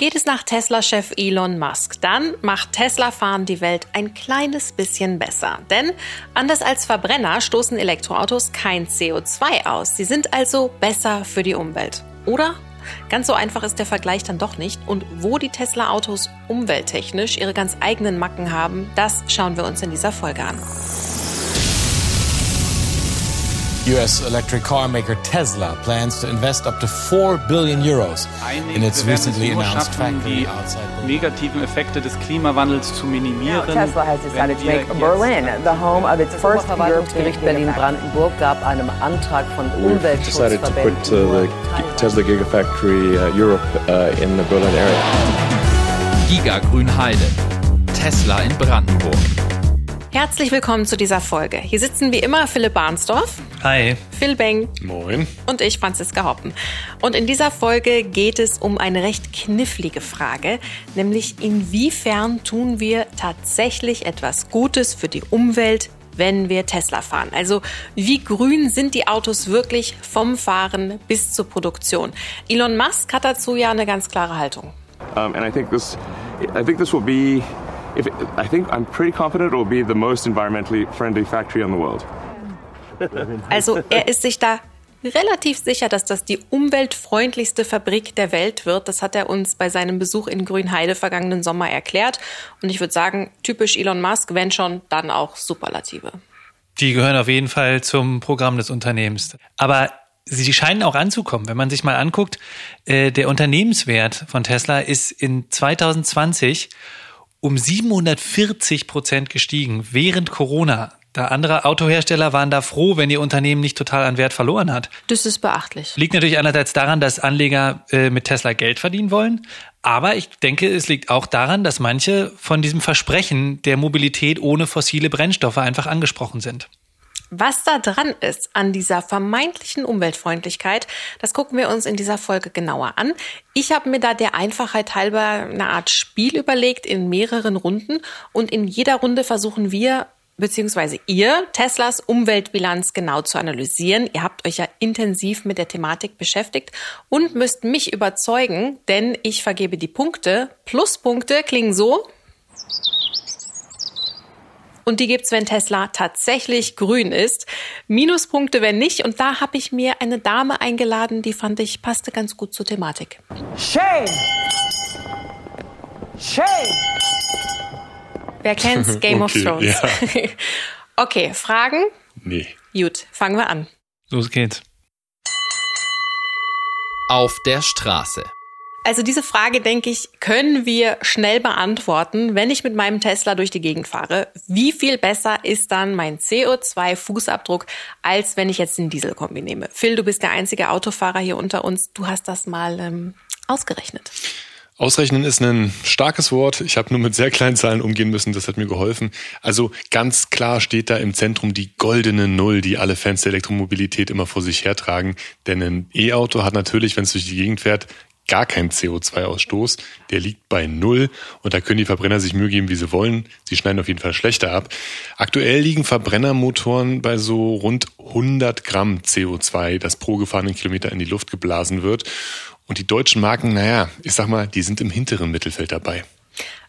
Geht es nach Tesla-Chef Elon Musk, dann macht Tesla-Fahren die Welt ein kleines bisschen besser. Denn anders als Verbrenner stoßen Elektroautos kein CO2 aus. Sie sind also besser für die Umwelt. Oder? Ganz so einfach ist der Vergleich dann doch nicht. Und wo die Tesla-Autos umwelttechnisch ihre ganz eigenen Macken haben, das schauen wir uns in dieser Folge an. U.S. electric car maker Tesla plans to invest up to 4 billion euros in its recently announced factory outside die negativen Effekte des Klimawandels zu minimieren. Now, Tesla has decided to make Berlin the home of its first Verwaltungsgericht Berlin-Brandenburg gab einem Antrag von to put Umweltschutzverbänden uh, the Tesla Gigafactory uh, Europe uh, in the Berlin area. Giga Grünheide. Tesla in Brandenburg. Herzlich willkommen zu dieser Folge. Hier sitzen wie immer Philipp Barnsdorf, Hi. Phil Beng Moin. und ich, Franziska Hoppen. Und in dieser Folge geht es um eine recht knifflige Frage, nämlich inwiefern tun wir tatsächlich etwas Gutes für die Umwelt, wenn wir Tesla fahren? Also wie grün sind die Autos wirklich vom Fahren bis zur Produktion? Elon Musk hat dazu ja eine ganz klare Haltung. Um, and I think this, I think this will be, if it, I think I'm pretty confident it will be the most environmentally friendly factory in the world. Also er ist sich da relativ sicher, dass das die umweltfreundlichste Fabrik der Welt wird. Das hat er uns bei seinem Besuch in Grünheide vergangenen Sommer erklärt. Und ich würde sagen, typisch Elon Musk, wenn schon, dann auch Superlative. Die gehören auf jeden Fall zum Programm des Unternehmens. Aber sie scheinen auch anzukommen. Wenn man sich mal anguckt, äh, der Unternehmenswert von Tesla ist in 2020 um 740 Prozent gestiegen während Corona. Da andere Autohersteller waren da froh, wenn ihr Unternehmen nicht total an Wert verloren hat. Das ist beachtlich. Liegt natürlich einerseits daran, dass Anleger äh, mit Tesla Geld verdienen wollen. Aber ich denke, es liegt auch daran, dass manche von diesem Versprechen der Mobilität ohne fossile Brennstoffe einfach angesprochen sind. Was da dran ist an dieser vermeintlichen Umweltfreundlichkeit, das gucken wir uns in dieser Folge genauer an. Ich habe mir da der Einfachheit halber eine Art Spiel überlegt in mehreren Runden und in jeder Runde versuchen wir beziehungsweise ihr Teslas Umweltbilanz genau zu analysieren. Ihr habt euch ja intensiv mit der Thematik beschäftigt und müsst mich überzeugen, denn ich vergebe die Punkte. Pluspunkte klingen so. Und die gibt's, wenn Tesla tatsächlich grün ist. Minuspunkte, wenn nicht. Und da habe ich mir eine Dame eingeladen, die fand ich passte ganz gut zur Thematik. Shame! Shame! Wer kennt's? Game of Okay, Thrones. ja. okay, Fragen? Nee. Gut, fangen wir an. Los geht's. Auf der Straße. Also diese Frage, denke ich, können wir schnell beantworten, wenn ich mit meinem Tesla durch die Gegend fahre. Wie viel besser ist dann mein CO2-Fußabdruck, als wenn ich jetzt den Dieselkombi nehme? Phil, du bist der einzige Autofahrer hier unter uns. Du hast das mal ähm, ausgerechnet. Ausrechnen ist ein starkes Wort. Ich habe nur mit sehr kleinen Zahlen umgehen müssen. Das hat mir geholfen. Also ganz klar steht da im Zentrum die goldene Null, die alle Fans der Elektromobilität immer vor sich hertragen. Denn ein E-Auto hat natürlich, wenn es durch die Gegend fährt, gar keinen CO2-Ausstoß. Der liegt bei Null und da können die Verbrenner sich Mühe geben, wie sie wollen. Sie schneiden auf jeden Fall schlechter ab. Aktuell liegen Verbrennermotoren bei so rund 100 Gramm CO2, das pro gefahrenen Kilometer in die Luft geblasen wird. Und die deutschen Marken, naja, ich sag mal, die sind im hinteren Mittelfeld dabei.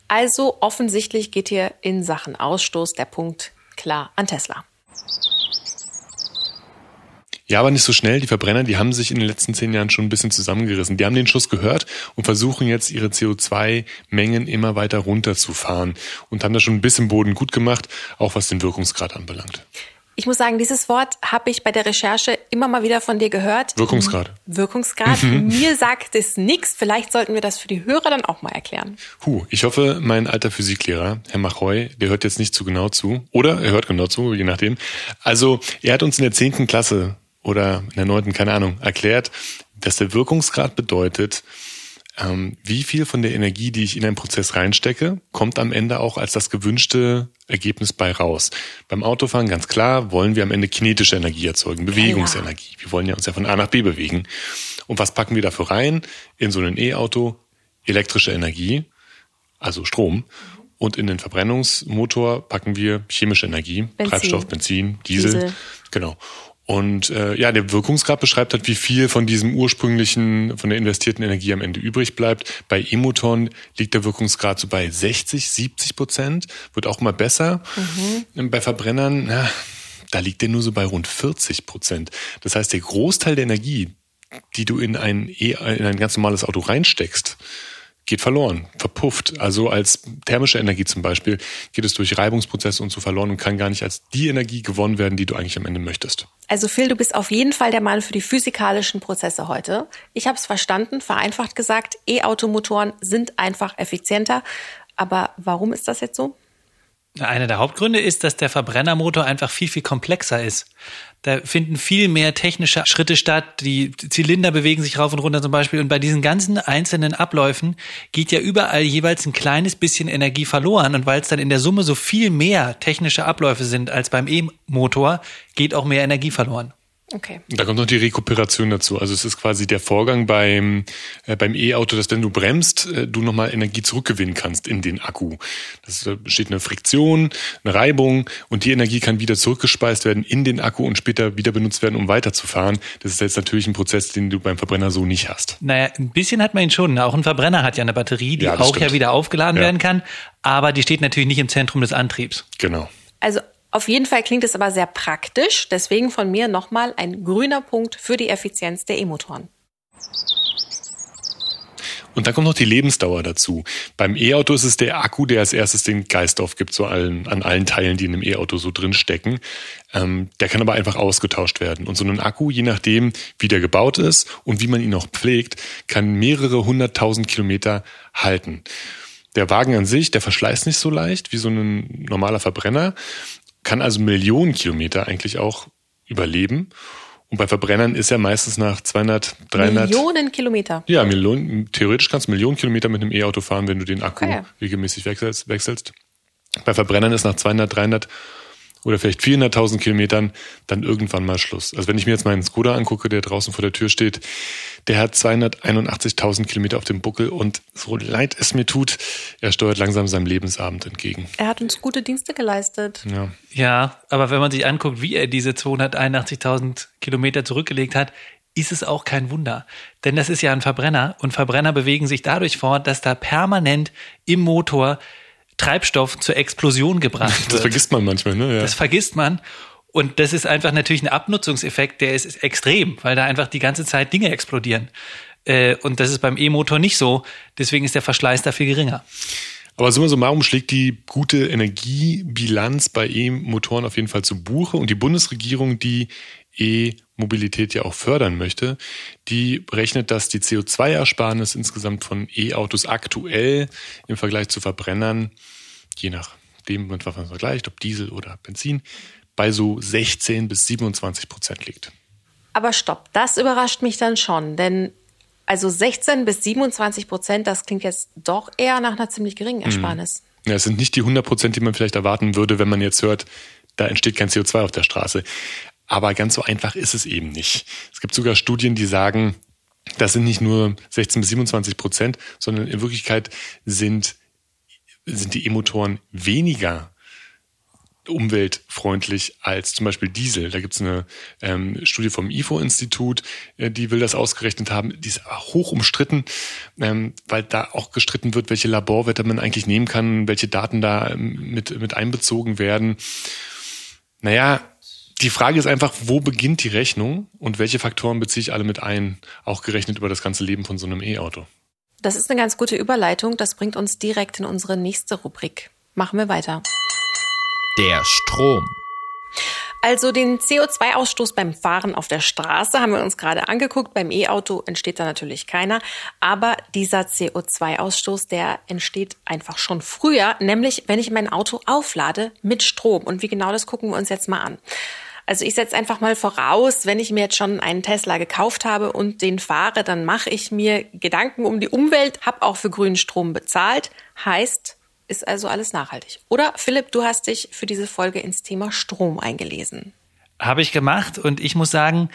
Also offensichtlich geht hier in Sachen Ausstoß der Punkt klar an Tesla. Ja, aber nicht so schnell. Die Verbrenner, die haben sich in den letzten zehn Jahren schon ein bisschen zusammengerissen. Die haben den Schuss gehört und versuchen jetzt ihre CO2-Mengen immer weiter runterzufahren und haben da schon ein bisschen Boden gut gemacht, auch was den Wirkungsgrad anbelangt. Ich muss sagen, dieses Wort habe ich bei der Recherche immer mal wieder von dir gehört. Wirkungsgrad. Wirkungsgrad. Mir sagt es nichts. Vielleicht sollten wir das für die Hörer dann auch mal erklären. Huh, ich hoffe, mein alter Physiklehrer, Herr Machoy, der hört jetzt nicht zu genau zu. Oder er hört genau zu, je nachdem. Also, er hat uns in der zehnten Klasse oder in der neunten, keine Ahnung, erklärt, dass der Wirkungsgrad bedeutet, ähm, wie viel von der Energie, die ich in einen Prozess reinstecke, kommt am Ende auch als das gewünschte Ergebnis bei raus. Beim Autofahren ganz klar wollen wir am Ende kinetische Energie erzeugen, Bewegungsenergie. Wir wollen ja uns ja von A nach B bewegen. Und was packen wir dafür rein? In so ein E-Auto elektrische Energie, also Strom. Und in den Verbrennungsmotor packen wir chemische Energie, Benzin. Treibstoff, Benzin, Diesel. Diesel. Genau. Und äh, ja, der Wirkungsgrad beschreibt halt, wie viel von diesem ursprünglichen, von der investierten Energie am Ende übrig bleibt. Bei E-Motoren liegt der Wirkungsgrad so bei 60, 70 Prozent, wird auch mal besser. Mhm. Bei Verbrennern, na, da liegt der nur so bei rund 40 Prozent. Das heißt, der Großteil der Energie, die du in ein, e in ein ganz normales Auto reinsteckst, geht verloren, verpufft. Also als thermische Energie zum Beispiel geht es durch Reibungsprozesse und so verloren und kann gar nicht als die Energie gewonnen werden, die du eigentlich am Ende möchtest. Also Phil, du bist auf jeden Fall der Mann für die physikalischen Prozesse heute. Ich habe es verstanden, vereinfacht gesagt, E-Automotoren sind einfach effizienter. Aber warum ist das jetzt so? Einer der Hauptgründe ist, dass der Verbrennermotor einfach viel, viel komplexer ist. Da finden viel mehr technische Schritte statt. Die Zylinder bewegen sich rauf und runter zum Beispiel. Und bei diesen ganzen einzelnen Abläufen geht ja überall jeweils ein kleines bisschen Energie verloren. Und weil es dann in der Summe so viel mehr technische Abläufe sind als beim E-Motor, geht auch mehr Energie verloren. Okay. Da kommt noch die Rekuperation dazu. Also es ist quasi der Vorgang beim äh, beim E-Auto, dass wenn du bremst, äh, du nochmal Energie zurückgewinnen kannst in den Akku. Das da steht eine Friktion, eine Reibung und die Energie kann wieder zurückgespeist werden in den Akku und später wieder benutzt werden, um weiterzufahren. Das ist jetzt natürlich ein Prozess, den du beim Verbrenner so nicht hast. Naja, ein bisschen hat man ihn schon. Auch ein Verbrenner hat ja eine Batterie, die Ja, auch stimmt. ja wieder aufgeladen Ja. werden kann. Aber die steht natürlich nicht im Zentrum des Antriebs. Genau. Also auf jeden Fall klingt es aber sehr praktisch. Deswegen von mir nochmal ein grüner Punkt für die Effizienz der E-Motoren. Und dann kommt noch die Lebensdauer dazu. Beim E-Auto ist es der Akku, der als erstes den Geist aufgibt, so allen, an allen Teilen, die in einem E-Auto so drin stecken. Ähm, der kann aber einfach ausgetauscht werden. Und so ein Akku, je nachdem, wie der gebaut ist und wie man ihn auch pflegt, kann mehrere hunderttausend Kilometer halten. Der Wagen an sich, der verschleißt nicht so leicht wie so ein normaler Verbrenner, kann also Millionen Kilometer eigentlich auch überleben. Und bei Verbrennern ist er meistens nach 200, 300, Millionen Kilometer. ja, Millionen, theoretisch kannst du Millionen Kilometer mit einem E-Auto fahren, wenn du den Akku Okay. regelmäßig wechselst, wechselst. Bei Verbrennern ist nach 200, 300 oder vielleicht 400.000 Kilometern dann irgendwann mal Schluss. Also wenn ich mir jetzt meinen Skoda angucke, der draußen vor der Tür steht, der hat 281.000 Kilometer auf dem Buckel und so leid es mir tut, er steuert langsam seinem Lebensabend entgegen. Er hat uns gute Dienste geleistet. Ja. Ja, aber wenn man sich anguckt, wie er diese 281.000 Kilometer zurückgelegt hat, ist es auch kein Wunder. Denn das ist ja ein Verbrenner und Verbrenner bewegen sich dadurch fort, dass da permanent im Motor Treibstoff zur Explosion gebracht wird. Das vergisst man manchmal, ne? Ja. Das vergisst man. Und das ist einfach natürlich ein Abnutzungseffekt, der ist extrem, weil da einfach die ganze Zeit Dinge explodieren. Äh, Und das ist beim E-Motor nicht so. Deswegen ist der Verschleiß da viel geringer. Aber summa summarum schlägt die gute Energiebilanz bei E-Motoren auf jeden Fall zu Buche und die Bundesregierung, die E-Mobilität ja auch fördern möchte, die berechnet, dass die CO2-Ersparnis insgesamt von E-Autos aktuell im Vergleich zu Verbrennern, je nachdem, was man vergleicht, ob Diesel oder Benzin, bei so 16 bis 27 Prozent liegt. Aber stopp, das überrascht mich dann schon, denn also 16 bis 27 Prozent, das klingt jetzt doch eher nach einer ziemlich geringen Ersparnis. Ja, es sind nicht die 100 Prozent, die man vielleicht erwarten würde, wenn man jetzt hört, da entsteht kein CO2 auf der Straße. Aber ganz so einfach ist es eben nicht. Es gibt sogar Studien, die sagen, das sind nicht nur 16 bis 27 Prozent, sondern in Wirklichkeit sind, sind die E-Motoren weniger umweltfreundlich als zum Beispiel Diesel. Da gibt es eine ähm, Studie vom IFO-Institut, äh, die will das ausgerechnet haben. Die ist aber hoch umstritten, ähm, weil da auch gestritten wird, welche Laborwerte man eigentlich nehmen kann, welche Daten da ähm, mit, mit einbezogen werden. Naja, die Frage ist einfach, wo beginnt die Rechnung und welche Faktoren beziehe ich alle mit ein, auch gerechnet über das ganze Leben von so einem E-Auto. Das ist eine ganz gute Überleitung, das bringt uns direkt in unsere nächste Rubrik. Machen wir weiter. Der Strom. Also den CO2-Ausstoß beim Fahren auf der Straße haben wir uns gerade angeguckt. Beim E-Auto entsteht da natürlich keiner. Aber dieser CO2-Ausstoß, der entsteht einfach schon früher, nämlich wenn ich mein Auto auflade mit Strom. Und wie genau das gucken wir uns jetzt mal an. Also ich setze einfach mal voraus, wenn ich mir jetzt schon einen Tesla gekauft habe und den fahre, dann mache ich mir Gedanken um die Umwelt, habe auch für grünen Strom bezahlt. Heißt, ist also alles nachhaltig. Oder Philipp, du hast dich für diese Folge ins Thema Strom eingelesen. Habe ich gemacht und ich muss sagen,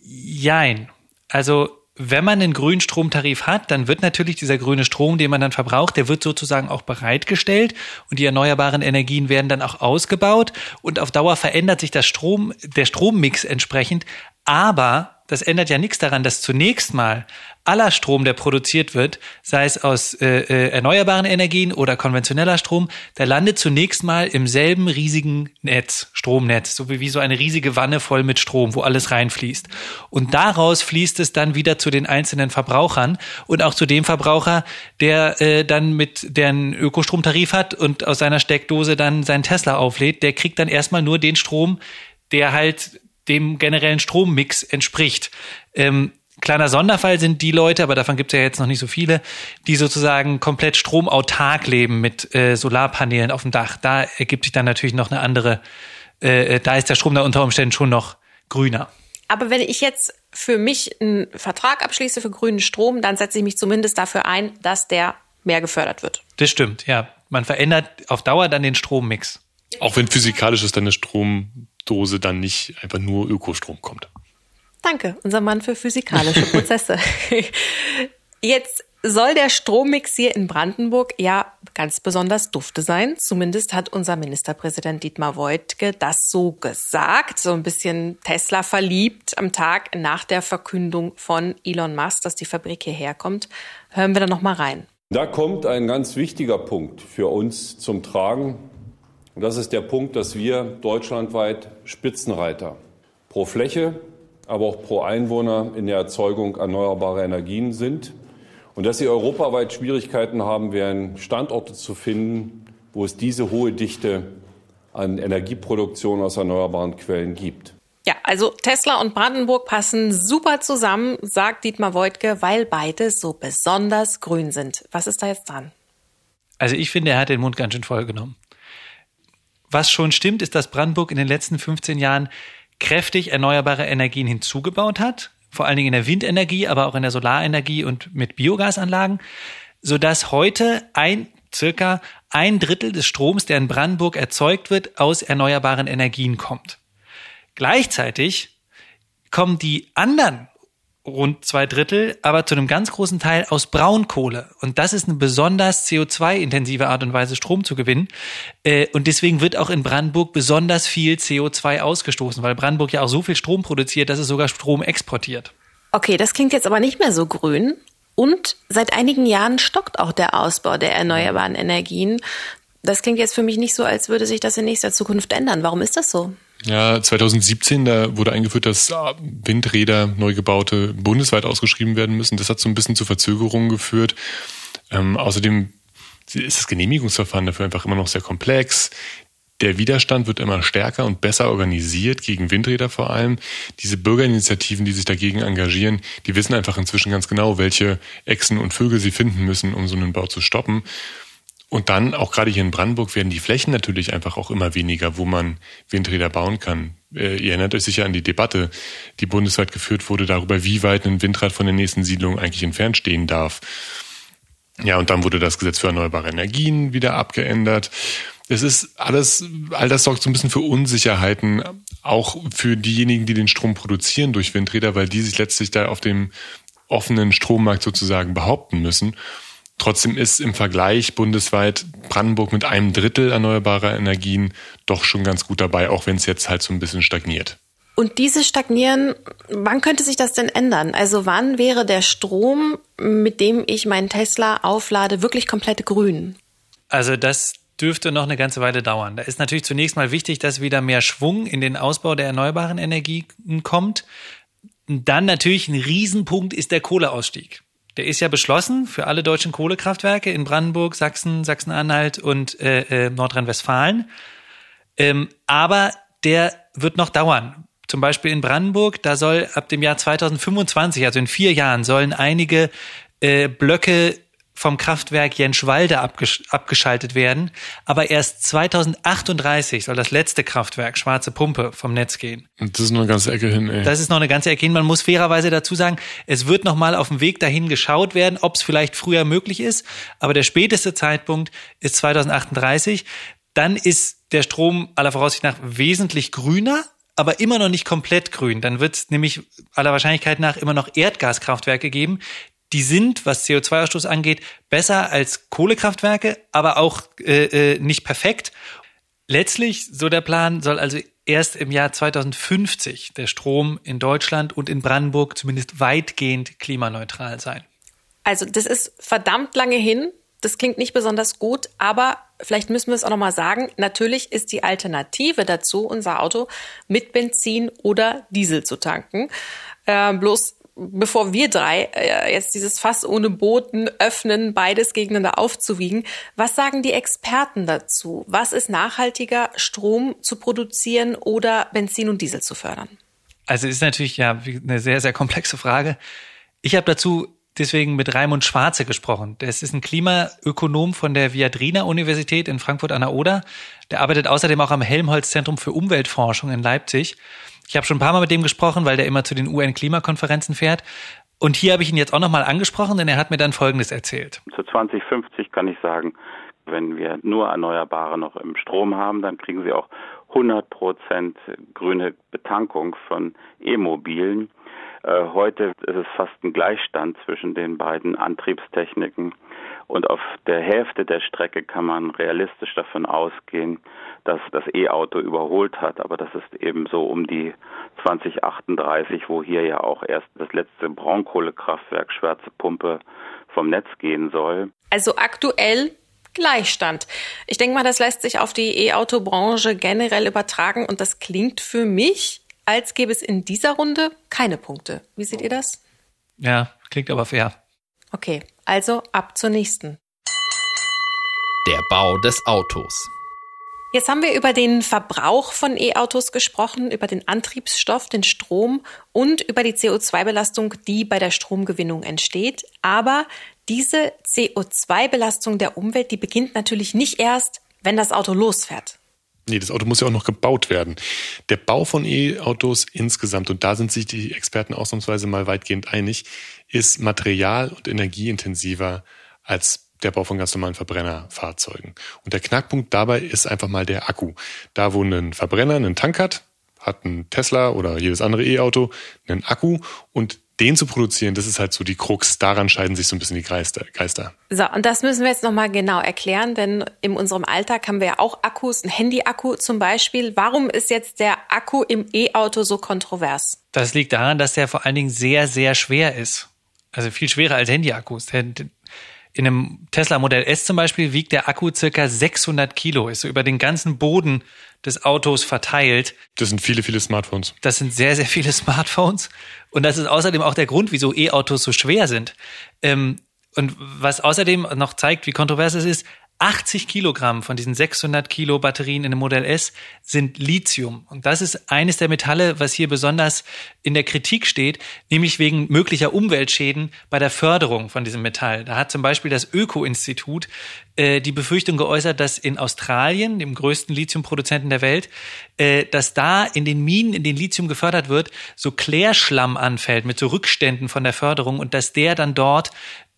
jein. Also wenn man einen grünen Stromtarif hat, dann wird natürlich dieser grüne Strom, den man dann verbraucht, der wird sozusagen auch bereitgestellt und die erneuerbaren Energien werden dann auch ausgebaut und auf Dauer verändert sich das Strom, der Strommix entsprechend. Aber das ändert ja nichts daran, dass zunächst mal aller Strom, der produziert wird, sei es aus äh, äh, erneuerbaren Energien oder konventioneller Strom, der landet zunächst mal im selben riesigen Netz, Stromnetz, so wie, wie so eine riesige Wanne voll mit Strom, wo alles reinfließt. Und daraus fließt es dann wieder zu den einzelnen Verbrauchern und auch zu dem Verbraucher, der äh, dann mit deren Ökostromtarif hat und aus seiner Steckdose dann seinen Tesla auflädt, der kriegt dann erstmal nur den Strom, der halt dem generellen Strommix entspricht. Ähm, kleiner Sonderfall sind die Leute, aber davon gibt es ja jetzt noch nicht so viele, die sozusagen komplett stromautark leben mit äh, Solarpanelen auf dem Dach. Da ergibt sich dann natürlich noch eine andere, äh, äh, da ist der Strom da unter Umständen schon noch grüner. Aber wenn ich jetzt für mich einen Vertrag abschließe für grünen Strom, dann setze ich mich zumindest dafür ein, dass der mehr gefördert wird. Das stimmt, ja. Man verändert auf Dauer dann den Strommix. Auch wenn physikalisch ist deine Stromdose dann nicht einfach nur Ökostrom kommt. Danke, unser Mann für physikalische Prozesse. Jetzt soll der Strommix hier in Brandenburg ja ganz besonders dufte sein. Zumindest hat unser Ministerpräsident Dietmar Woidke das so gesagt. So ein bisschen Tesla verliebt am Tag nach der Verkündung von Elon Musk, dass die Fabrik hierher kommt. Hören wir da noch mal rein. Da kommt ein ganz wichtiger Punkt für uns zum Tragen. Und das ist der Punkt, dass wir deutschlandweit Spitzenreiter pro Fläche, aber auch pro Einwohner in der Erzeugung erneuerbarer Energien sind und dass sie europaweit Schwierigkeiten haben werden, Standorte zu finden, wo es diese hohe Dichte an Energieproduktion aus erneuerbaren Quellen gibt. Ja, also Tesla und Brandenburg passen super zusammen, sagt Dietmar Woidke, weil beide so besonders grün sind. Was ist da jetzt dran? Also ich finde, er hat den Mund ganz schön voll genommen. Was schon stimmt, ist, dass Brandenburg in den letzten 15 Jahren kräftig erneuerbare Energien hinzugebaut hat, vor allen Dingen in der Windenergie, aber auch in der Solarenergie und mit Biogasanlagen, sodass heute ein circa ein Drittel des Stroms, der in Brandenburg erzeugt wird, aus erneuerbaren Energien kommt. Gleichzeitig kommen die anderen rund zwei Drittel, aber zu einem ganz großen Teil aus Braunkohle. Und das ist eine besonders CO2-intensive Art und Weise, Strom zu gewinnen. Äh, und deswegen wird auch in Brandenburg besonders viel CO2 ausgestoßen, weil Brandenburg ja auch so viel Strom produziert, dass es sogar Strom exportiert. Okay, das klingt jetzt aber nicht mehr so grün. Und seit einigen Jahren stockt auch der Ausbau der erneuerbaren Energien. Das klingt jetzt für mich nicht so, als würde sich das in nächster Zukunft ändern. Warum ist das so? Ja, 2017, da wurde eingeführt, dass Windräder, neu gebaute, bundesweit ausgeschrieben werden müssen. Das hat so ein bisschen zu Verzögerungen geführt. Ähm, außerdem ist das Genehmigungsverfahren dafür einfach immer noch sehr komplex. Der Widerstand wird immer stärker und besser organisiert, gegen Windräder vor allem. Diese Bürgerinitiativen, die sich dagegen engagieren, die wissen einfach inzwischen ganz genau, welche Echsen und Vögel sie finden müssen, um so einen Bau zu stoppen. Und dann, auch gerade hier in Brandenburg, werden die Flächen natürlich einfach auch immer weniger, wo man Windräder bauen kann. Äh, ihr erinnert euch sicher an die Debatte, die bundesweit geführt wurde darüber, wie weit ein Windrad von der nächsten Siedlung eigentlich entfernt stehen darf. Ja, und dann wurde das Gesetz für erneuerbare Energien wieder abgeändert. Es ist alles, all das sorgt so ein bisschen für Unsicherheiten, auch für diejenigen, die den Strom produzieren durch Windräder, weil die sich letztlich da auf dem offenen Strommarkt sozusagen behaupten müssen. Trotzdem ist im Vergleich bundesweit Brandenburg mit einem Drittel erneuerbarer Energien doch schon ganz gut dabei, auch wenn es jetzt halt so ein bisschen stagniert. Und dieses Stagnieren, wann könnte sich das denn ändern? Also wann wäre der Strom, mit dem ich meinen Tesla auflade, wirklich komplett grün? Also das dürfte noch eine ganze Weile dauern. Da ist natürlich zunächst mal wichtig, dass wieder mehr Schwung in den Ausbau der erneuerbaren Energien kommt. Dann natürlich ein Riesenpunkt ist der Kohleausstieg. Der ist ja beschlossen für alle deutschen Kohlekraftwerke in Brandenburg, Sachsen, Sachsen-Anhalt und äh, äh, Nordrhein-Westfalen. Ähm, aber der wird noch dauern. Zum Beispiel in Brandenburg, da soll ab dem Jahr 2025, also in vier Jahren, sollen einige äh, Blöcke vom Kraftwerk Jenschwalde abgesch abgeschaltet werden. Aber erst 2038 soll das letzte Kraftwerk, Schwarze Pumpe, vom Netz gehen. Das ist noch eine ganze Ecke hin, ey. Das ist noch eine ganze Ecke hin. Man muss fairerweise dazu sagen, es wird noch mal auf dem Weg dahin geschaut werden, ob es vielleicht früher möglich ist. Aber der späteste Zeitpunkt ist 2038. Dann ist der Strom aller Voraussicht nach wesentlich grüner aber immer noch nicht komplett grün. Dann wird es nämlich aller Wahrscheinlichkeit nach immer noch Erdgaskraftwerke geben. Die sind, was CO2-Ausstoß angeht, besser als Kohlekraftwerke, aber auch äh, äh, nicht perfekt. Letztlich, so der Plan, soll also erst im Jahr 2050 der Strom in Deutschland und in Brandenburg zumindest weitgehend klimaneutral sein. Also das ist verdammt lange hin. Das klingt nicht besonders gut, aber vielleicht müssen wir es auch nochmal sagen. Natürlich ist die Alternative dazu, unser Auto mit Benzin oder Diesel zu tanken. Äh, bloß bevor wir drei äh, jetzt dieses Fass ohne Boten öffnen, beides gegeneinander aufzuwiegen, was sagen die Experten dazu? Was ist nachhaltiger, Strom zu produzieren oder Benzin und Diesel zu fördern? Also ist natürlich ja eine sehr, sehr komplexe Frage. Ich habe dazu deswegen mit Raimund Schwarze gesprochen. Der ist ein Klimaökonom von der Viadrina Universität in Frankfurt an der Oder. Der arbeitet außerdem auch am Helmholtz Zentrum für Umweltforschung in Leipzig. Ich habe schon ein paar Mal mit dem gesprochen, weil der immer zu den UN-Klimakonferenzen fährt. Und hier habe ich ihn jetzt auch nochmal angesprochen, denn er hat mir dann Folgendes erzählt. Zu 2050 kann ich sagen, wenn wir nur Erneuerbare noch im Strom haben, dann kriegen Sie auch 100 Prozent grüne Betankung von E-Mobilen. Äh, heute ist es fast ein Gleichstand zwischen den beiden Antriebstechniken. Und auf der Hälfte der Strecke kann man realistisch davon ausgehen, dass das E-Auto überholt hat. Aber das ist eben so um die 2038, wo hier ja auch erst das letzte Braunkohlekraftwerk Schwarze Pumpe vom Netz gehen soll. Also aktuell Gleichstand. Ich denke mal, das lässt sich auf die E-Auto-Branche generell übertragen und das klingt für mich, als gäbe es in dieser Runde keine Punkte. Wie seht ihr das? Ja, klingt aber fair. Okay, also ab zur nächsten. Der Bau des Autos. Jetzt haben wir über den Verbrauch von E-Autos gesprochen, über den Antriebsstoff, den Strom und über die CO2-Belastung, die bei der Stromgewinnung entsteht. Aber diese CO2-Belastung der Umwelt, die beginnt natürlich nicht erst, wenn das Auto losfährt. Nee, das Auto muss ja auch noch gebaut werden. Der Bau von E-Autos insgesamt, und da sind sich die Experten ausnahmsweise mal weitgehend einig, ist material- und energieintensiver als der Bau von ganz normalen Verbrennerfahrzeugen. Und der Knackpunkt dabei ist einfach mal der Akku. Da, wo ein Verbrenner einen Tank hat, hat ein Tesla oder jedes andere E-Auto einen Akku und den zu produzieren, das ist halt so die Krux. Daran scheiden sich so ein bisschen die Geister. So, und das müssen wir jetzt nochmal genau erklären, denn in unserem Alltag haben wir ja auch Akkus, ein Handy-Akku zum Beispiel. Warum ist jetzt der Akku im E-Auto so kontrovers? Das liegt daran, dass der vor allen Dingen sehr, sehr schwer ist. Also viel schwerer als Handy-Akkus. In einem Tesla Modell S zum Beispiel wiegt der Akku circa 600 Kilo, ist so über den ganzen Boden des Autos verteilt. Das sind viele, viele Smartphones. Das sind sehr, sehr viele Smartphones. Und das ist außerdem auch der Grund, wieso E-Autos so schwer sind. Ähm, und was außerdem noch zeigt, wie kontrovers es ist, 80 Kilogramm von diesen 600 Kilo Batterien in dem Modell S sind Lithium. Und das ist eines der Metalle, was hier besonders in der Kritik steht, nämlich wegen möglicher Umweltschäden bei der Förderung von diesem Metall. Da hat zum Beispiel das Öko-Institut äh, die Befürchtung geäußert, dass in Australien, dem größten Lithiumproduzenten der Welt, äh, dass da in den Minen, in denen Lithium gefördert wird, so Klärschlamm anfällt mit so Rückständen von der Förderung und dass der dann dort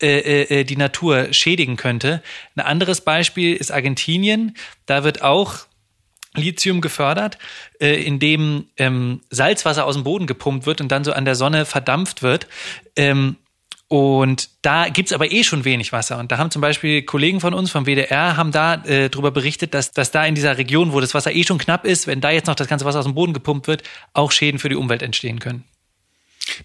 äh, äh, äh, die Natur schädigen könnte. Ein anderes Beispiel ist Argentinien. Da wird auch Lithium gefördert, äh, indem ähm, Salzwasser aus dem Boden gepumpt wird und dann so an der Sonne verdampft wird. Ähm, und da gibt's aber eh schon wenig Wasser. Und da haben zum Beispiel Kollegen von uns vom WDR haben da äh, darüber berichtet, dass, dass da in dieser Region, wo das Wasser eh schon knapp ist, wenn da jetzt noch das ganze Wasser aus dem Boden gepumpt wird, auch Schäden für die Umwelt entstehen können.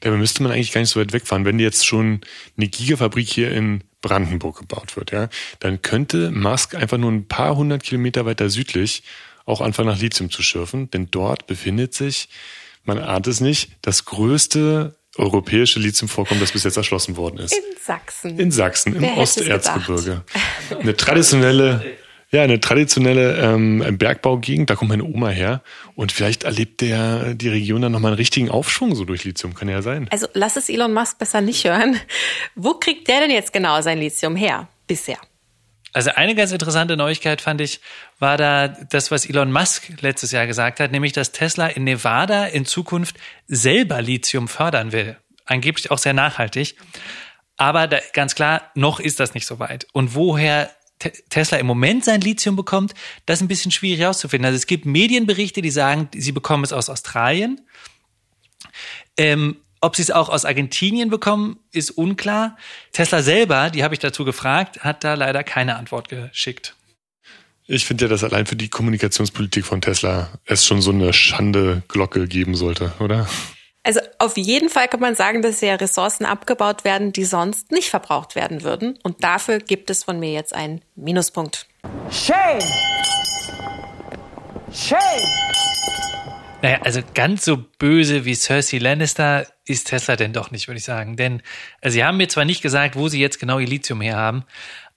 Dabei müsste man eigentlich gar nicht so weit wegfahren. Wenn jetzt schon eine Gigafabrik hier in Brandenburg gebaut wird, ja, dann könnte Musk einfach nur ein paar hundert Kilometer weiter südlich auch anfangen nach Lithium zu schürfen, denn dort befindet sich, man ahnt es nicht, das größte europäische Lithiumvorkommen, das bis jetzt erschlossen worden ist. In Sachsen. In Sachsen, im Osterzgebirge. Eine traditionelle ja, eine traditionelle ähm, Bergbaugegend, da kommt meine Oma her. Und vielleicht erlebt der die Region dann nochmal einen richtigen Aufschwung so durch Lithium, kann ja sein. Also lass es Elon Musk besser nicht hören. Wo kriegt der denn jetzt genau sein Lithium her bisher? Also eine ganz interessante Neuigkeit fand ich, war da das, was Elon Musk letztes Jahr gesagt hat, nämlich dass Tesla in Nevada in Zukunft selber Lithium fördern will. Angeblich auch sehr nachhaltig. Aber da, ganz klar, noch ist das nicht so weit. Und woher Tesla im Moment sein Lithium bekommt, das ist ein bisschen schwierig herauszufinden. Also es gibt Medienberichte, die sagen, sie bekommen es aus Australien. Ähm, ob sie es auch aus Argentinien bekommen, ist unklar. Tesla selber, die habe ich dazu gefragt, hat da leider keine Antwort geschickt. Ich finde ja, dass allein für die Kommunikationspolitik von Tesla es schon so eine Schande-Glocke geben sollte, oder? Also auf jeden Fall kann man sagen, dass ja Ressourcen abgebaut werden, die sonst nicht verbraucht werden würden. Und dafür gibt es von mir jetzt einen Minuspunkt. Shame! Shame! Naja, also ganz so böse wie Cersei Lannister ist Tesla denn doch nicht, würde ich sagen. Denn also sie haben mir zwar nicht gesagt, wo sie jetzt genau ihr Lithium her haben,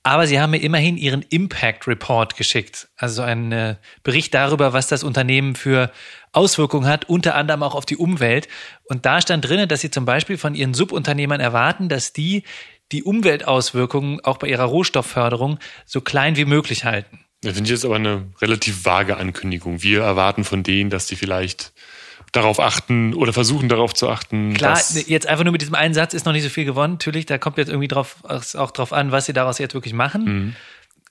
aber sie haben mir immerhin ihren Impact Report geschickt. Also einen äh, Bericht darüber, was das Unternehmen für Auswirkungen hat, unter anderem auch auf die Umwelt. Und da stand drin, dass sie zum Beispiel von ihren Subunternehmern erwarten, dass die die Umweltauswirkungen auch bei ihrer Rohstoffförderung so klein wie möglich halten. Das finde ich jetzt aber eine relativ vage Ankündigung. Wir erwarten von denen, dass die vielleicht darauf achten oder versuchen darauf zu achten. Klar, jetzt einfach nur mit diesem einen Satz ist noch nicht so viel gewonnen. Natürlich, da kommt jetzt irgendwie drauf, auch drauf an, was sie daraus jetzt wirklich machen. Mhm.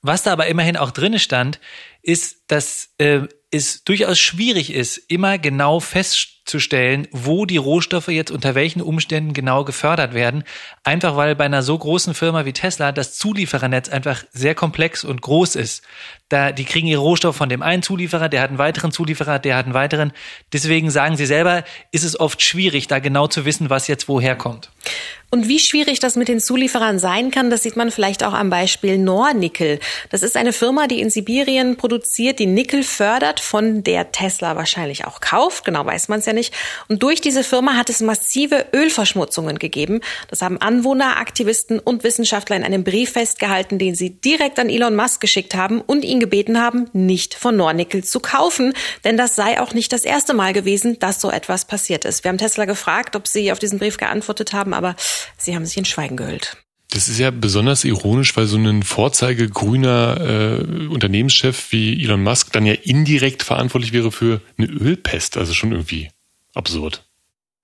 Was da aber immerhin auch drinne stand, ist, dass äh, es durchaus schwierig ist, immer genau festzustellen, wo die Rohstoffe jetzt unter welchen Umständen genau gefördert werden. Einfach weil bei einer so großen Firma wie Tesla das Zulieferernetz einfach sehr komplex und groß ist. Da, die kriegen ihre Rohstoffe von dem einen Zulieferer, der hat einen weiteren Zulieferer, der hat einen weiteren. Deswegen sagen sie selber, ist es oft schwierig, da genau zu wissen, was jetzt woher kommt. Und wie schwierig das mit den Zulieferern sein kann, das sieht man vielleicht auch am Beispiel Nornickel. Das ist eine Firma, die in Sibirien produziert, die Nickel fördert, von der Tesla wahrscheinlich auch kauft. Genau weiß man es ja nicht. Und durch diese Firma hat es massive Ölverschmutzungen gegeben. Das haben Anwohner, Aktivisten und Wissenschaftler in einem Brief festgehalten, den sie direkt an Elon Musk geschickt haben und ihn gebeten haben, nicht von Nornickel zu kaufen. Denn das sei auch nicht das erste Mal gewesen, dass so etwas passiert ist. Wir haben Tesla gefragt, ob sie auf diesen Brief geantwortet haben, aber Sie haben sich in Schweigen gehüllt. Das ist ja besonders ironisch, weil so ein vorzeigegrüner äh, Unternehmenschef wie Elon Musk dann ja indirekt verantwortlich wäre für eine Ölpest. Also schon irgendwie absurd.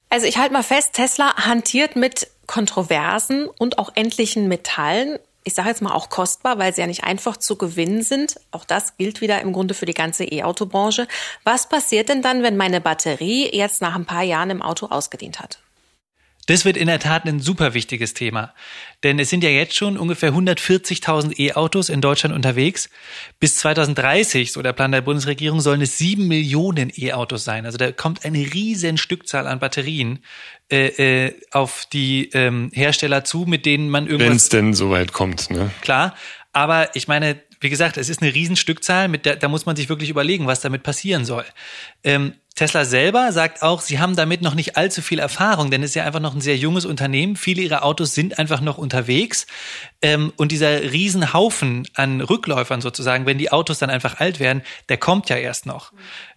Also ich halte mal fest, Tesla hantiert mit Kontroversen und auch endlichen Metallen. Ich sage jetzt mal auch kostbar, weil sie ja nicht einfach zu gewinnen sind. Auch das gilt wieder im Grunde für die ganze E-Auto-Branche. Was passiert denn dann, wenn meine Batterie jetzt nach ein paar Jahren im Auto ausgedient hat? Das wird in der Tat ein super wichtiges Thema. Denn es sind ja jetzt schon ungefähr 140.000 E-Autos in Deutschland unterwegs. Bis 2030, so der Plan der Bundesregierung, sollen es sieben Millionen E-Autos sein. Also da kommt eine riesen Stückzahl an Batterien äh, äh, auf die ähm, Hersteller zu, mit denen man irgendwas... Wenn es denn soweit kommt, ne? Klar. Aber ich meine, wie gesagt, es ist eine Riesenstückzahl, mit der, da muss man sich wirklich überlegen, was damit passieren soll. Ähm, Tesla selber sagt auch, sie haben damit noch nicht allzu viel Erfahrung, denn es ist ja einfach noch ein sehr junges Unternehmen. Viele ihrer Autos sind einfach noch unterwegs. Ähm, und dieser Riesenhaufen an Rückläufern sozusagen, wenn die Autos dann einfach alt werden, der kommt ja erst noch.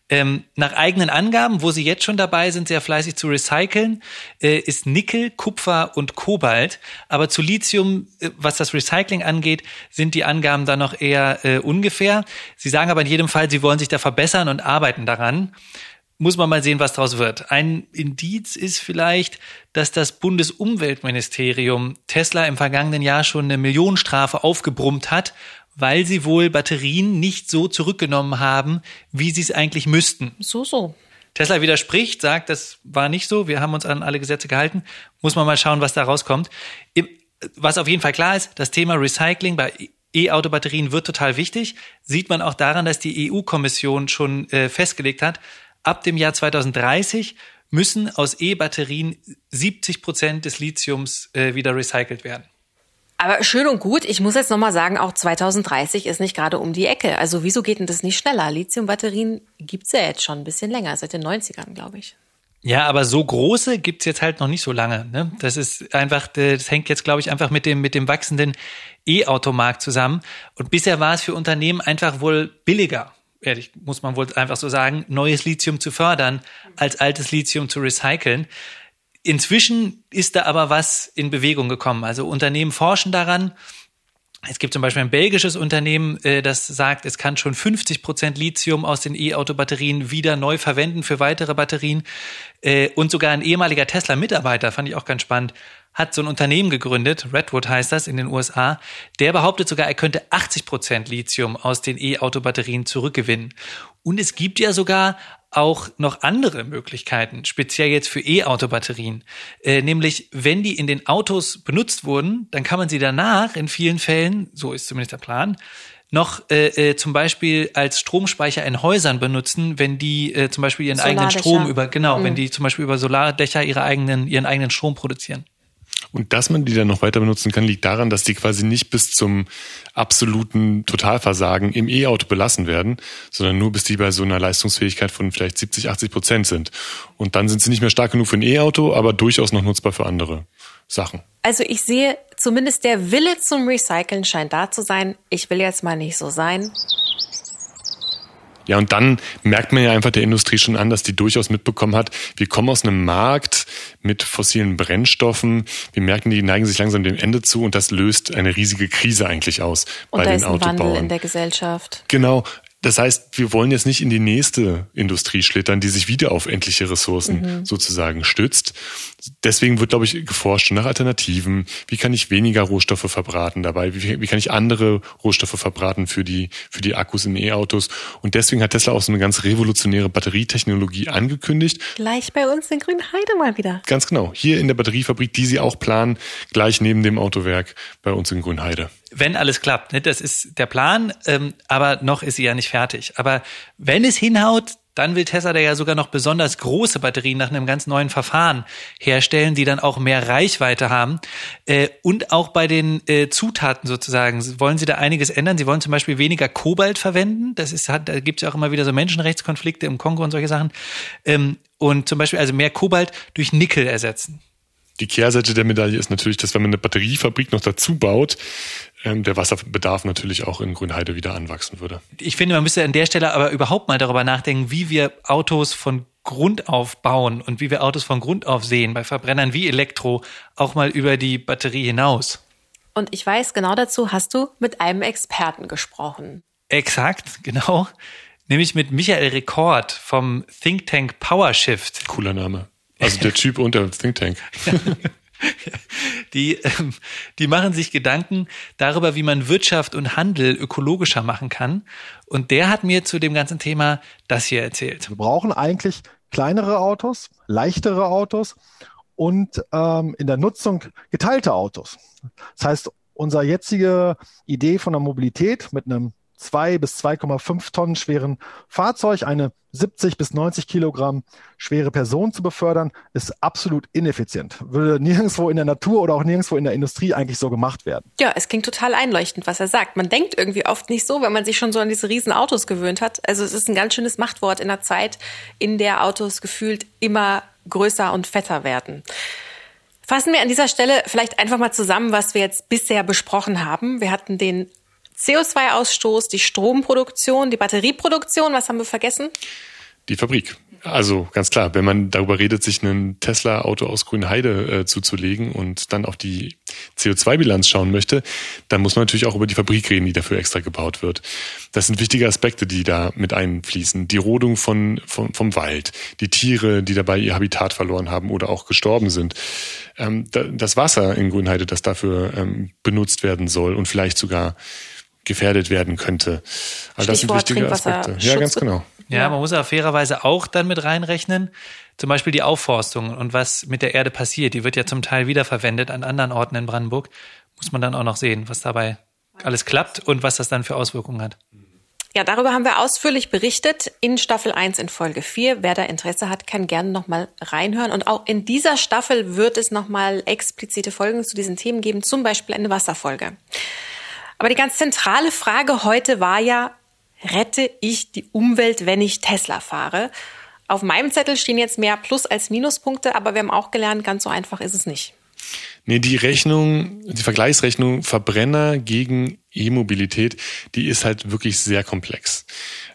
Ähm, nach eigenen Angaben, wo sie jetzt schon dabei sind, sehr fleißig zu recyceln, äh, ist Nickel, Kupfer und Kobalt. Aber zu Lithium, äh, was das Recycling angeht, sind die Angaben da noch eher äh, ungefähr. Sie sagen aber in jedem Fall, sie wollen sich da verbessern und arbeiten daran. Muss man mal sehen, was daraus wird. Ein Indiz ist vielleicht, dass das Bundesumweltministerium Tesla im vergangenen Jahr schon eine Millionenstrafe aufgebrummt hat weil sie wohl Batterien nicht so zurückgenommen haben, wie sie es eigentlich müssten. So, so. Tesla widerspricht, sagt, das war nicht so, wir haben uns an alle Gesetze gehalten. Muss man mal schauen, was da rauskommt. Was auf jeden Fall klar ist, das Thema Recycling bei E-Auto-Batterien wird total wichtig. Sieht man auch daran, dass die EU-Kommission schon äh, festgelegt hat, ab dem Jahr 2030 müssen aus E-Batterien 70 Prozent des Lithiums äh, wieder recycelt werden. Aber schön und gut, ich muss jetzt nochmal sagen, auch 2030 ist nicht gerade um die Ecke. Also wieso geht denn das nicht schneller? Lithiumbatterien gibt's ja jetzt schon ein bisschen länger, seit den 90ern, glaube ich. Ja, aber so große gibt's jetzt halt noch nicht so lange. Ne? Das ist einfach, das hängt jetzt, glaube ich, einfach mit dem, mit dem wachsenden E-Automarkt zusammen. Und bisher war es für Unternehmen einfach wohl billiger, ehrlich, muss man wohl einfach so sagen, neues Lithium zu fördern, als altes Lithium zu recyceln. Inzwischen ist da aber was in Bewegung gekommen. Also Unternehmen forschen daran. Es gibt zum Beispiel ein belgisches Unternehmen, äh, das sagt, es kann schon 50 Prozent Lithium aus den E-Auto-Batterien wieder neu verwenden für weitere Batterien. Äh, und sogar ein ehemaliger Tesla-Mitarbeiter, fand ich auch ganz spannend, hat so ein Unternehmen gegründet, Redwood heißt das in den USA. Der behauptet sogar, er könnte 80 Prozent Lithium aus den E-Auto-Batterien zurückgewinnen. Und es gibt ja sogar auch noch andere Möglichkeiten, speziell jetzt für E-Auto-Batterien. Äh, nämlich, wenn die in den Autos benutzt wurden, dann kann man sie danach in vielen Fällen, so ist zumindest der Plan, noch äh, äh, zum Beispiel als Stromspeicher in Häusern benutzen, wenn die äh, zum Beispiel ihren eigenen Strom über, genau, mhm. wenn die zum Beispiel über Solardächer ihre eigenen, ihren eigenen Strom produzieren. Und dass man die dann noch weiter benutzen kann, liegt daran, dass die quasi nicht bis zum absoluten Totalversagen im E-Auto belassen werden, sondern nur bis die bei so einer Leistungsfähigkeit von vielleicht 70, 80 Prozent sind. Und dann sind sie nicht mehr stark genug für ein E-Auto, aber durchaus noch nutzbar für andere Sachen. Also ich sehe, zumindest der Wille zum Recyceln scheint da zu sein. Ich will jetzt mal nicht so sein. Ja, und dann merkt man ja einfach der Industrie schon an, dass die durchaus mitbekommen hat, wir kommen aus einem Markt mit fossilen Brennstoffen. Wir merken, die neigen sich langsam dem Ende zu und das löst eine riesige Krise eigentlich aus und bei da den ist ein Autobauern. Wandel in der Gesellschaft. Genau. Das heißt, wir wollen jetzt nicht in die nächste Industrie schlittern, die sich wieder auf endliche Ressourcen Mhm. sozusagen stützt. Deswegen wird, glaube ich, geforscht nach Alternativen. Wie kann ich weniger Rohstoffe verbraten dabei? Wie, wie kann ich andere Rohstoffe verbraten für die, für die Akkus in E-Autos? Und deswegen hat Tesla auch so eine ganz revolutionäre Batterietechnologie angekündigt. Gleich bei uns in Grünheide mal wieder. Ganz genau. Hier in der Batteriefabrik, die sie auch planen, gleich neben dem Autowerk bei uns in Grünheide. Wenn alles klappt. Ne? Das ist der Plan, ähm, aber noch ist sie ja nicht fertig. Aber wenn es hinhaut, dann will Tesla da ja sogar noch besonders große Batterien nach einem ganz neuen Verfahren herstellen, die dann auch mehr Reichweite haben. Äh, und auch bei den äh, Zutaten sozusagen wollen sie da einiges ändern. Sie wollen zum Beispiel weniger Kobalt verwenden. Das ist, hat, da gibt es ja auch immer wieder so Menschenrechtskonflikte im Kongo und solche Sachen. Ähm, und zum Beispiel also mehr Kobalt durch Nickel ersetzen. Die Kehrseite der Medaille ist natürlich, dass wenn man eine Batteriefabrik noch dazu baut, ähm, der Wasserbedarf natürlich auch in Grünheide wieder anwachsen würde. Ich finde, man müsste an der Stelle aber überhaupt mal darüber nachdenken, wie wir Autos von Grund auf bauen und wie wir Autos von Grund auf sehen, bei Verbrennern wie Elektro, auch mal über die Batterie hinaus. Und ich weiß, genau dazu hast du mit einem Experten gesprochen. Exakt, genau. Nämlich mit Michael Rekord vom Think Tank PowerShift. Cooler Name. Also der Typ unter Think Tank. Die, ähm, die machen sich Gedanken darüber, wie man Wirtschaft und Handel ökologischer machen kann. Und der hat mir zu dem ganzen Thema das hier erzählt. Wir brauchen eigentlich kleinere Autos, leichtere Autos und ähm, in der Nutzung geteilte Autos. Das heißt, unsere jetzige Idee von der Mobilität mit einem 2 bis 2,5 Tonnen schweren Fahrzeug, eine 70 bis 90 Kilogramm schwere Person zu befördern, ist absolut ineffizient. Würde nirgendwo in der Natur oder auch nirgendwo in der Industrie eigentlich so gemacht werden. Ja, es klingt total einleuchtend, was er sagt. Man denkt irgendwie oft nicht so, wenn man sich schon so an diese riesen Autos gewöhnt hat. Also es ist ein ganz schönes Machtwort in einer Zeit, in der Autos gefühlt immer größer und fetter werden. Fassen wir an dieser Stelle vielleicht einfach mal zusammen, was wir jetzt bisher besprochen haben. Wir hatten den CO2-Ausstoß, die Stromproduktion, die Batterieproduktion. Was haben wir vergessen? Die Fabrik. Also ganz klar, wenn man darüber redet, sich ein Tesla-Auto aus Grünheide äh, zuzulegen und dann auf die CO2-Bilanz schauen möchte, dann muss man natürlich auch über die Fabrik reden, die dafür extra gebaut wird. Das sind wichtige Aspekte, die da mit einfließen. Die Rodung von, von, vom Wald, die Tiere, die dabei ihr Habitat verloren haben oder auch gestorben sind. Ähm, das Wasser in Grünheide, das dafür ähm, benutzt werden soll und vielleicht sogar gefährdet werden könnte. Also das sind wichtige Aspekte. Ja, ganz genau. Ja, man muss aber fairerweise auch dann mit reinrechnen, zum Beispiel die Aufforstung und was mit der Erde passiert. Die wird ja zum Teil wiederverwendet an anderen Orten in Brandenburg. Muss man dann auch noch sehen, was dabei alles klappt und was das dann für Auswirkungen hat. Ja, darüber haben wir ausführlich berichtet in Staffel 1 in Folge 4. Wer da Interesse hat, kann gerne nochmal reinhören. Und auch in dieser Staffel wird es nochmal explizite Folgen zu diesen Themen geben, zum Beispiel eine Wasserfolge. Aber die ganz zentrale Frage heute war ja, rette ich die Umwelt, wenn ich Tesla fahre? Auf meinem Zettel stehen jetzt mehr Plus- als Minuspunkte, aber wir haben auch gelernt, ganz so einfach ist es nicht. Nee, die Rechnung, die Vergleichsrechnung Verbrenner gegen E-Mobilität, die ist halt wirklich sehr komplex.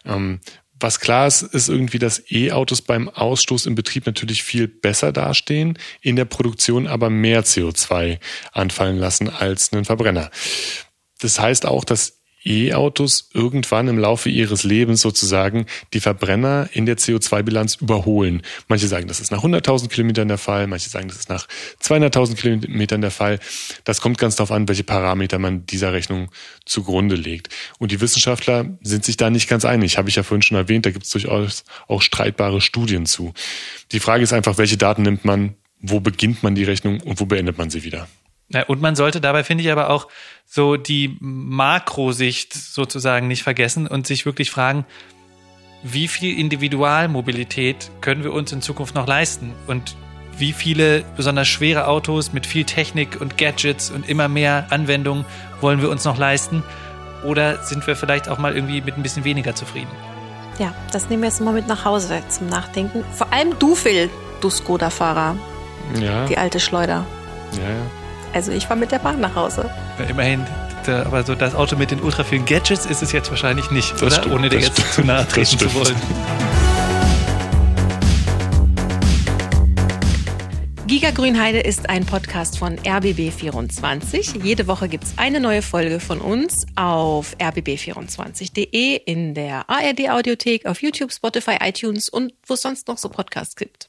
Ähm, was klar ist, ist irgendwie, dass E-Autos beim Ausstoß im Betrieb natürlich viel besser dastehen, in der Produktion aber mehr CO2 anfallen lassen als einen Verbrenner. Das heißt auch, dass E-Autos irgendwann im Laufe ihres Lebens sozusagen die Verbrenner in der CO2-Bilanz überholen. Manche sagen, das ist nach 100.000 Kilometern der Fall, manche sagen, das ist nach 200.000 Kilometern der Fall. Das kommt ganz darauf an, welche Parameter man dieser Rechnung zugrunde legt. Und die Wissenschaftler sind sich da nicht ganz einig, habe ich ja vorhin schon erwähnt, da gibt es durchaus auch streitbare Studien zu. Die Frage ist einfach, welche Daten nimmt man, wo beginnt man die Rechnung und wo beendet man sie wieder? Ja, und man sollte dabei, finde ich, aber auch so die Makrosicht sozusagen nicht vergessen und sich wirklich fragen, wie viel Individualmobilität können wir uns in Zukunft noch leisten? Und wie viele besonders schwere Autos mit viel Technik und Gadgets und immer mehr Anwendungen wollen wir uns noch leisten? Oder sind wir vielleicht auch mal irgendwie mit ein bisschen weniger zufrieden? Ja, das nehmen wir jetzt mal mit nach Hause zum Nachdenken. Vor allem du, Phil, du Skoda-Fahrer. Ja. Die alte Schleuder. Ja, ja. Also ich fahre mit der Bahn nach Hause. Ja, immerhin, da, aber so das Auto mit den ultra vielen Gadgets ist es jetzt wahrscheinlich nicht, Das oder? stimmt, Ohne dir jetzt stimmt. zu nahe treten zu wollen. Giga Grünheide ist ein Podcast von RBB24. Jede Woche gibt es eine neue Folge von uns auf rbb24.de, in der ARD Audiothek, auf YouTube, Spotify, iTunes und wo es sonst noch so Podcasts gibt.